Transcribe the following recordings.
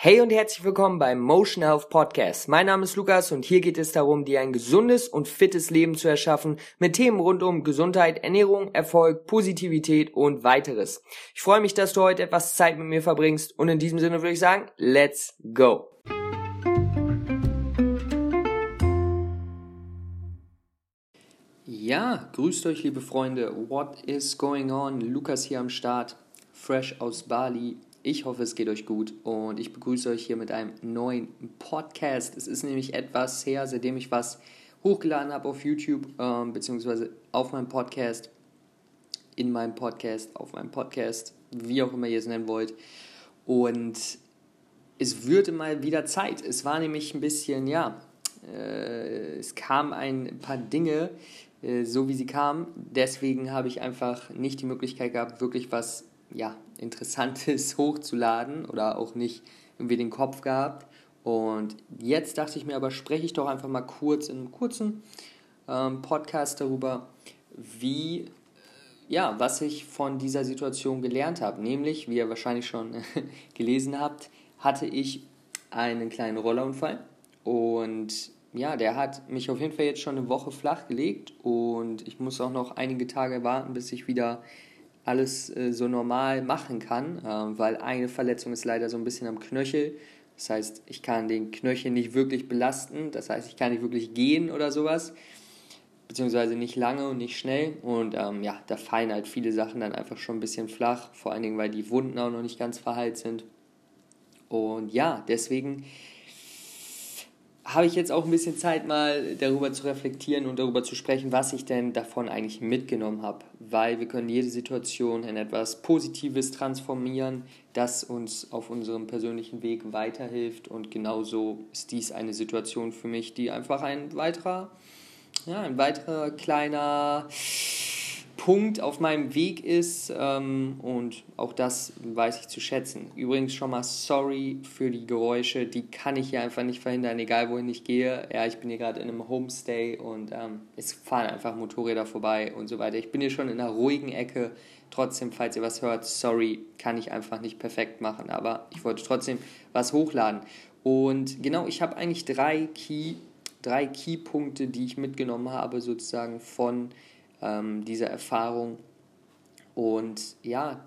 Hey und herzlich willkommen beim Motion Health Podcast. Mein Name ist Lukas und hier geht es darum, dir ein gesundes und fittes Leben zu erschaffen mit Themen rund um Gesundheit, Ernährung, Erfolg, Positivität und weiteres. Ich freue mich, dass du heute etwas Zeit mit mir verbringst und in diesem Sinne würde ich sagen, let's go. Ja, grüßt euch liebe Freunde. What is going on? Lukas hier am Start, fresh aus Bali ich hoffe, es geht euch gut und ich begrüße euch hier mit einem neuen Podcast. Es ist nämlich etwas her, seitdem ich was hochgeladen habe auf YouTube, ähm, beziehungsweise auf meinem Podcast, in meinem Podcast, auf meinem Podcast, wie auch immer ihr es nennen wollt. Und es würde mal wieder Zeit. Es war nämlich ein bisschen, ja, äh, es kamen ein paar Dinge, äh, so wie sie kamen. Deswegen habe ich einfach nicht die Möglichkeit gehabt, wirklich was ja, Interessantes hochzuladen oder auch nicht irgendwie den Kopf gehabt. Und jetzt dachte ich mir aber, spreche ich doch einfach mal kurz in einem kurzen ähm, Podcast darüber, wie, ja, was ich von dieser Situation gelernt habe. Nämlich, wie ihr wahrscheinlich schon gelesen habt, hatte ich einen kleinen Rollerunfall und ja, der hat mich auf jeden Fall jetzt schon eine Woche flach gelegt und ich muss auch noch einige Tage warten, bis ich wieder alles äh, so normal machen kann, äh, weil eine Verletzung ist leider so ein bisschen am Knöchel. Das heißt, ich kann den Knöchel nicht wirklich belasten, das heißt, ich kann nicht wirklich gehen oder sowas, beziehungsweise nicht lange und nicht schnell. Und ähm, ja, da fallen halt viele Sachen dann einfach schon ein bisschen flach, vor allen Dingen, weil die Wunden auch noch nicht ganz verheilt sind. Und ja, deswegen habe ich jetzt auch ein bisschen Zeit, mal darüber zu reflektieren und darüber zu sprechen, was ich denn davon eigentlich mitgenommen habe. Weil wir können jede Situation in etwas Positives transformieren, das uns auf unserem persönlichen Weg weiterhilft. Und genauso ist dies eine Situation für mich, die einfach ein weiterer, ja, ein weiterer kleiner Punkt auf meinem Weg ist ähm, und auch das weiß ich zu schätzen. Übrigens schon mal sorry für die Geräusche, die kann ich hier einfach nicht verhindern, egal wohin ich gehe. Ja, ich bin hier gerade in einem Homestay und ähm, es fahren einfach Motorräder vorbei und so weiter. Ich bin hier schon in einer ruhigen Ecke. Trotzdem, falls ihr was hört, sorry, kann ich einfach nicht perfekt machen, aber ich wollte trotzdem was hochladen. Und genau, ich habe eigentlich drei Key, drei Keypunkte, die ich mitgenommen habe, sozusagen von ähm, dieser Erfahrung. Und ja,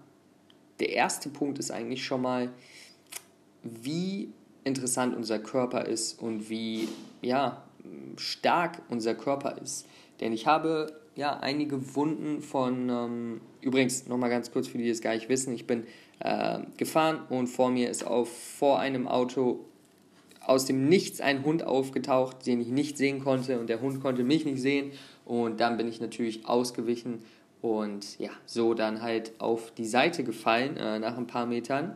der erste Punkt ist eigentlich schon mal, wie interessant unser Körper ist und wie ja, stark unser Körper ist. Denn ich habe ja einige Wunden von, ähm, übrigens nochmal ganz kurz für die, die es gar nicht wissen, ich bin äh, gefahren und vor mir ist auf vor einem Auto aus dem Nichts ein Hund aufgetaucht, den ich nicht sehen konnte und der Hund konnte mich nicht sehen und dann bin ich natürlich ausgewichen und ja, so dann halt auf die Seite gefallen äh, nach ein paar Metern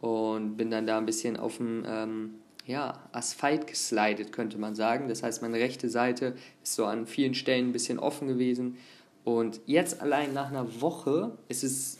und bin dann da ein bisschen auf dem ähm, ja, Asphalt geslidet, könnte man sagen. Das heißt, meine rechte Seite ist so an vielen Stellen ein bisschen offen gewesen. Und jetzt allein nach einer Woche ist es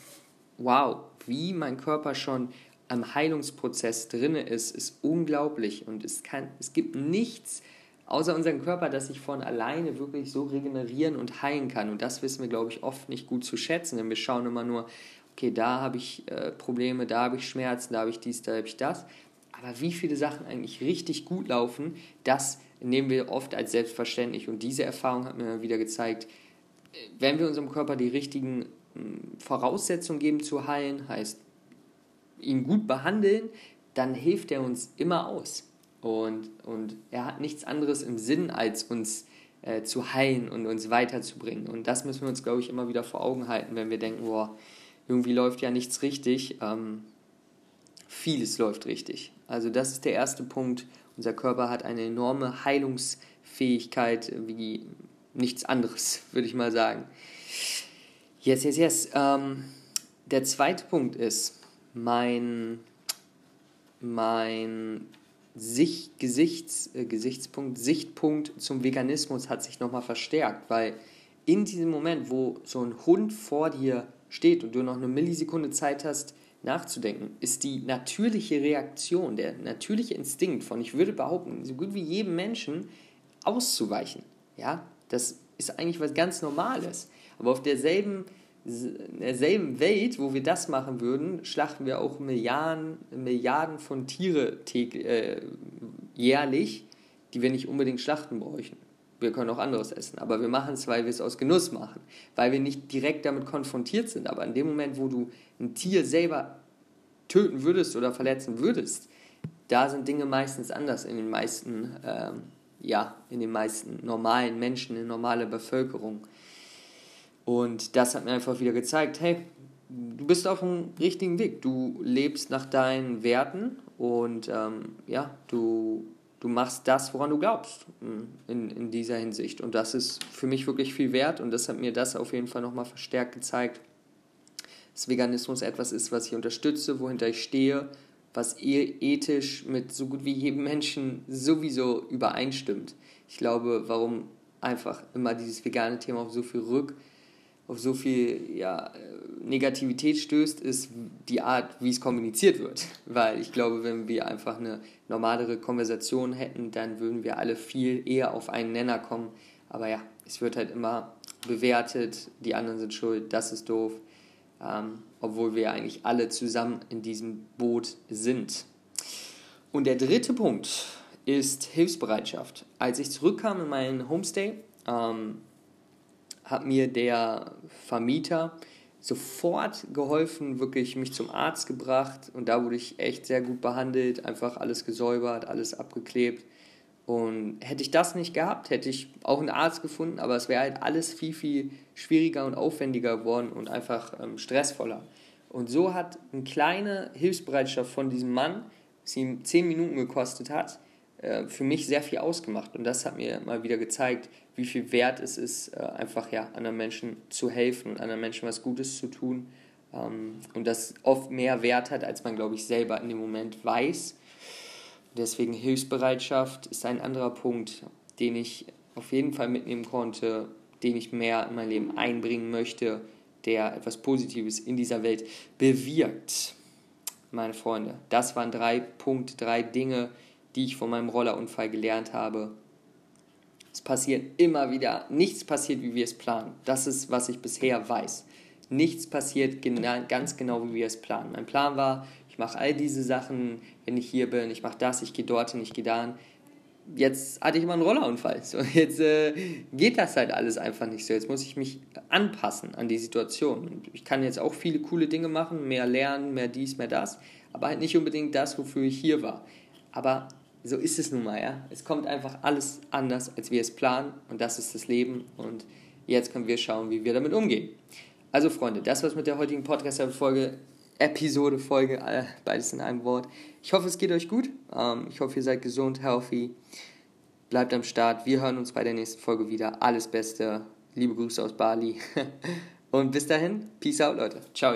wow, wie mein Körper schon am Heilungsprozess drin ist, ist unglaublich. Und es, kann, es gibt nichts, außer unserem Körper, das sich von alleine wirklich so regenerieren und heilen kann. Und das wissen wir, glaube ich, oft nicht gut zu schätzen, denn wir schauen immer nur, okay, da habe ich äh, Probleme, da habe ich Schmerzen, da habe ich dies, da habe ich das. Aber wie viele Sachen eigentlich richtig gut laufen, das nehmen wir oft als selbstverständlich. Und diese Erfahrung hat mir wieder gezeigt, wenn wir unserem Körper die richtigen hm, Voraussetzungen geben zu heilen, heißt ihn gut behandeln, dann hilft er uns immer aus. Und, und er hat nichts anderes im Sinn, als uns äh, zu heilen und uns weiterzubringen. Und das müssen wir uns, glaube ich, immer wieder vor Augen halten, wenn wir denken, boah, irgendwie läuft ja nichts richtig. Ähm, vieles läuft richtig. Also das ist der erste Punkt. Unser Körper hat eine enorme Heilungsfähigkeit wie nichts anderes, würde ich mal sagen. Yes, yes, yes. Ähm, der zweite Punkt ist, mein, mein Sicht, Gesichts, äh, Gesichtspunkt, Sichtpunkt zum Veganismus hat sich nochmal verstärkt, weil in diesem Moment, wo so ein Hund vor dir steht und du noch eine Millisekunde Zeit hast, nachzudenken, ist die natürliche Reaktion, der natürliche Instinkt von, ich würde behaupten, so gut wie jedem Menschen auszuweichen. Ja, das ist eigentlich was ganz Normales. Aber auf derselben in derselben Welt, wo wir das machen würden, schlachten wir auch Milliarden, Milliarden von Tiere äh, jährlich, die wir nicht unbedingt schlachten bräuchten. Wir können auch anderes essen, aber wir machen es, weil wir es aus Genuss machen, weil wir nicht direkt damit konfrontiert sind. Aber in dem Moment, wo du ein Tier selber töten würdest oder verletzen würdest, da sind Dinge meistens anders in den meisten, ähm, ja, in den meisten normalen Menschen, in normaler Bevölkerung. Und das hat mir einfach wieder gezeigt, hey, du bist auf dem richtigen Weg. Du lebst nach deinen Werten und ähm, ja, du, du machst das, woran du glaubst hm, in, in dieser Hinsicht. Und das ist für mich wirklich viel wert und das hat mir das auf jeden Fall nochmal verstärkt gezeigt, dass Veganismus etwas ist, was ich unterstütze, wohinter ich stehe, was ethisch mit so gut wie jedem Menschen sowieso übereinstimmt. Ich glaube, warum einfach immer dieses vegane Thema auf so viel Rück auf so viel ja, Negativität stößt, ist die Art, wie es kommuniziert wird. Weil ich glaube, wenn wir einfach eine normalere Konversation hätten, dann würden wir alle viel eher auf einen Nenner kommen. Aber ja, es wird halt immer bewertet, die anderen sind schuld, das ist doof. Ähm, obwohl wir eigentlich alle zusammen in diesem Boot sind. Und der dritte Punkt ist Hilfsbereitschaft. Als ich zurückkam in meinen Homestay, ähm, hat mir der Vermieter sofort geholfen, wirklich mich zum Arzt gebracht und da wurde ich echt sehr gut behandelt, einfach alles gesäubert, alles abgeklebt. Und hätte ich das nicht gehabt, hätte ich auch einen Arzt gefunden, aber es wäre halt alles viel, viel schwieriger und aufwendiger geworden und einfach ähm, stressvoller. Und so hat eine kleine Hilfsbereitschaft von diesem Mann, was ihm zehn Minuten gekostet hat, äh, für mich sehr viel ausgemacht. Und das hat mir mal wieder gezeigt, wie viel wert es ist, äh, einfach ja, anderen Menschen zu helfen und anderen Menschen was Gutes zu tun. Ähm, und das oft mehr Wert hat, als man, glaube ich, selber in dem Moment weiß. Deswegen Hilfsbereitschaft ist ein anderer Punkt, den ich auf jeden Fall mitnehmen konnte, den ich mehr in mein Leben einbringen möchte, der etwas Positives in dieser Welt bewirkt. Meine Freunde, das waren drei Punkte, drei Dinge, die ich von meinem Rollerunfall gelernt habe. Es passiert immer wieder, nichts passiert, wie wir es planen. Das ist, was ich bisher weiß. Nichts passiert gena ganz genau, wie wir es planen. Mein Plan war, ich mache all diese Sachen, wenn ich hier bin, ich mache das, ich gehe dorthin, ich gehe dahin. Jetzt hatte ich immer einen Rollerunfall. So, jetzt äh, geht das halt alles einfach nicht so. Jetzt muss ich mich anpassen an die Situation. ich kann jetzt auch viele coole Dinge machen, mehr lernen, mehr dies, mehr das, aber halt nicht unbedingt das, wofür ich hier war. Aber so ist es nun mal, ja. Es kommt einfach alles anders, als wir es planen und das ist das Leben und jetzt können wir schauen, wie wir damit umgehen. Also Freunde, das war's mit der heutigen Podcast-Folge, Episode, Folge, äh, beides in einem Wort. Ich hoffe, es geht euch gut. Ähm, ich hoffe, ihr seid gesund, healthy. Bleibt am Start. Wir hören uns bei der nächsten Folge wieder. Alles Beste. Liebe Grüße aus Bali. und bis dahin, Peace out, Leute. Ciao.